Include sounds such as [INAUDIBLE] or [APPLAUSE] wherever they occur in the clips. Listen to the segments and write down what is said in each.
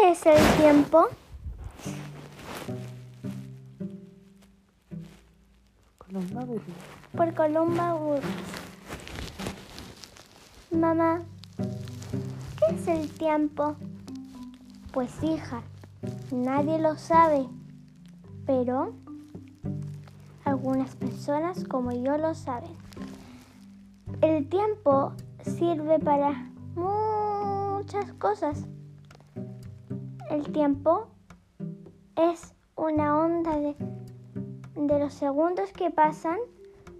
¿Qué es el tiempo? Columba Burri. Por Columba Burris. Mamá, ¿qué es el tiempo? Pues hija, nadie lo sabe, pero algunas personas como yo lo saben. El tiempo sirve para muchas cosas. El tiempo es una onda de, de los segundos que pasan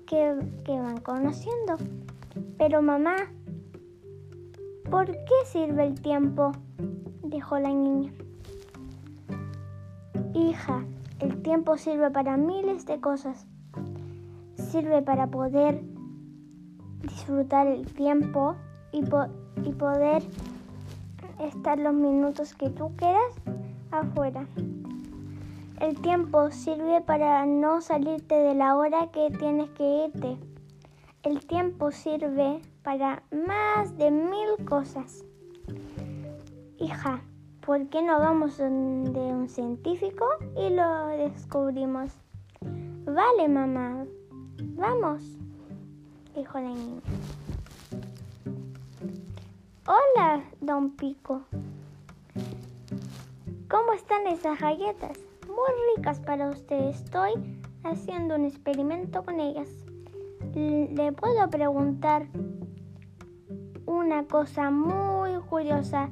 que, que van conociendo. Pero mamá, ¿por qué sirve el tiempo? dijo la niña. Hija, el tiempo sirve para miles de cosas. Sirve para poder disfrutar el tiempo y, po y poder estar los minutos que tú quieras afuera. El tiempo sirve para no salirte de la hora que tienes que irte. El tiempo sirve para más de mil cosas. Hija, ¿por qué no vamos donde un científico y lo descubrimos? Vale, mamá, vamos, dijo la niña. Hola, don Pico. ¿Cómo están esas galletas? Muy ricas para usted. Estoy haciendo un experimento con ellas. Le puedo preguntar una cosa muy curiosa.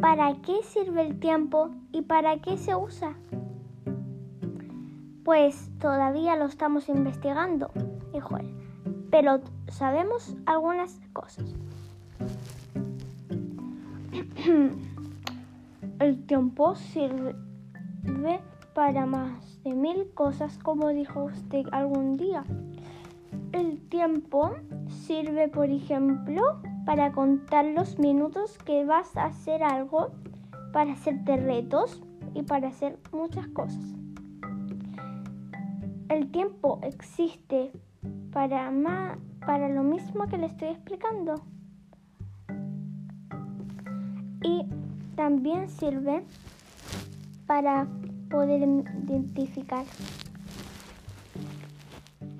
¿Para qué sirve el tiempo y para qué se usa? Pues todavía lo estamos investigando, dijo él, pero sabemos algunas cosas. [CLEARS THROAT] El tiempo sirve para más de mil cosas, como dijo usted algún día. El tiempo sirve, por ejemplo, para contar los minutos que vas a hacer algo, para hacerte retos y para hacer muchas cosas. El tiempo existe para, para lo mismo que le estoy explicando. Y también sirve para poder identificar.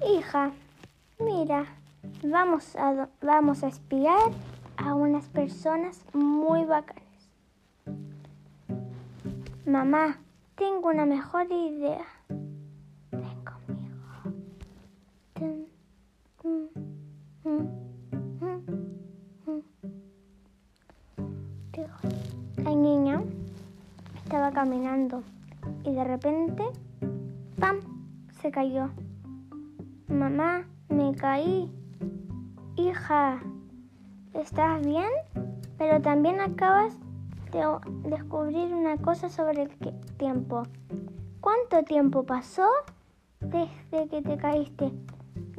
Hija, mira, vamos a, vamos a espiar a unas personas muy bacanas. Mamá, tengo una mejor idea. Caminando y de repente, ¡pam! se cayó. Mamá, me caí. Hija, ¿estás bien? Pero también acabas de descubrir una cosa sobre el tiempo. ¿Cuánto tiempo pasó desde que te caíste?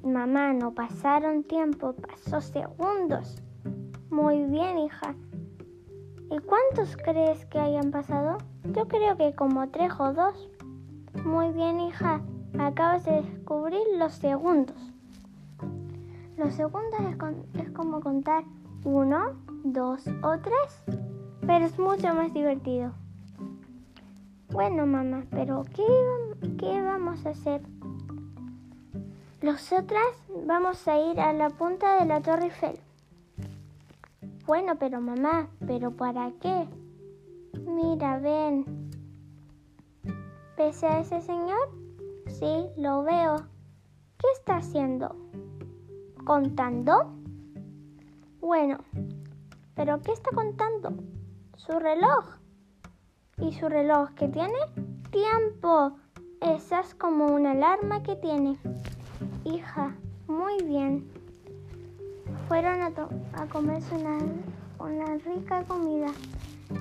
Mamá, no pasaron tiempo, pasó segundos. Muy bien, hija. ¿Y cuántos crees que hayan pasado? Yo creo que como tres o dos. Muy bien, hija. Acabas de descubrir los segundos. Los segundos es, como contar uno, dos o tres. Pero es mucho más divertido. Bueno, mamá, pero ¿qué, qué vamos a hacer? Nosotras vamos a ir a la punta de la Torre Eiffel. Bueno, pero mamá, ¿pero para qué? Mira, ven. ¿Ves a ese señor? Sí, lo veo. ¿Qué está haciendo? ¿Contando? Bueno, ¿pero qué está contando? Su reloj. ¿Y su reloj qué tiene? Tiempo. Esa es como una alarma que tiene. Hija, muy bien fueron a, a comerse una, rica comida,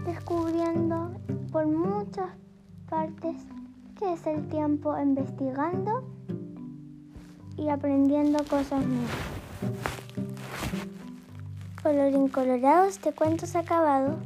descubriendo por muchas partes qué es el tiempo investigando y aprendiendo cosas nuevas. Colorín colorado, este cuento se ha acabado.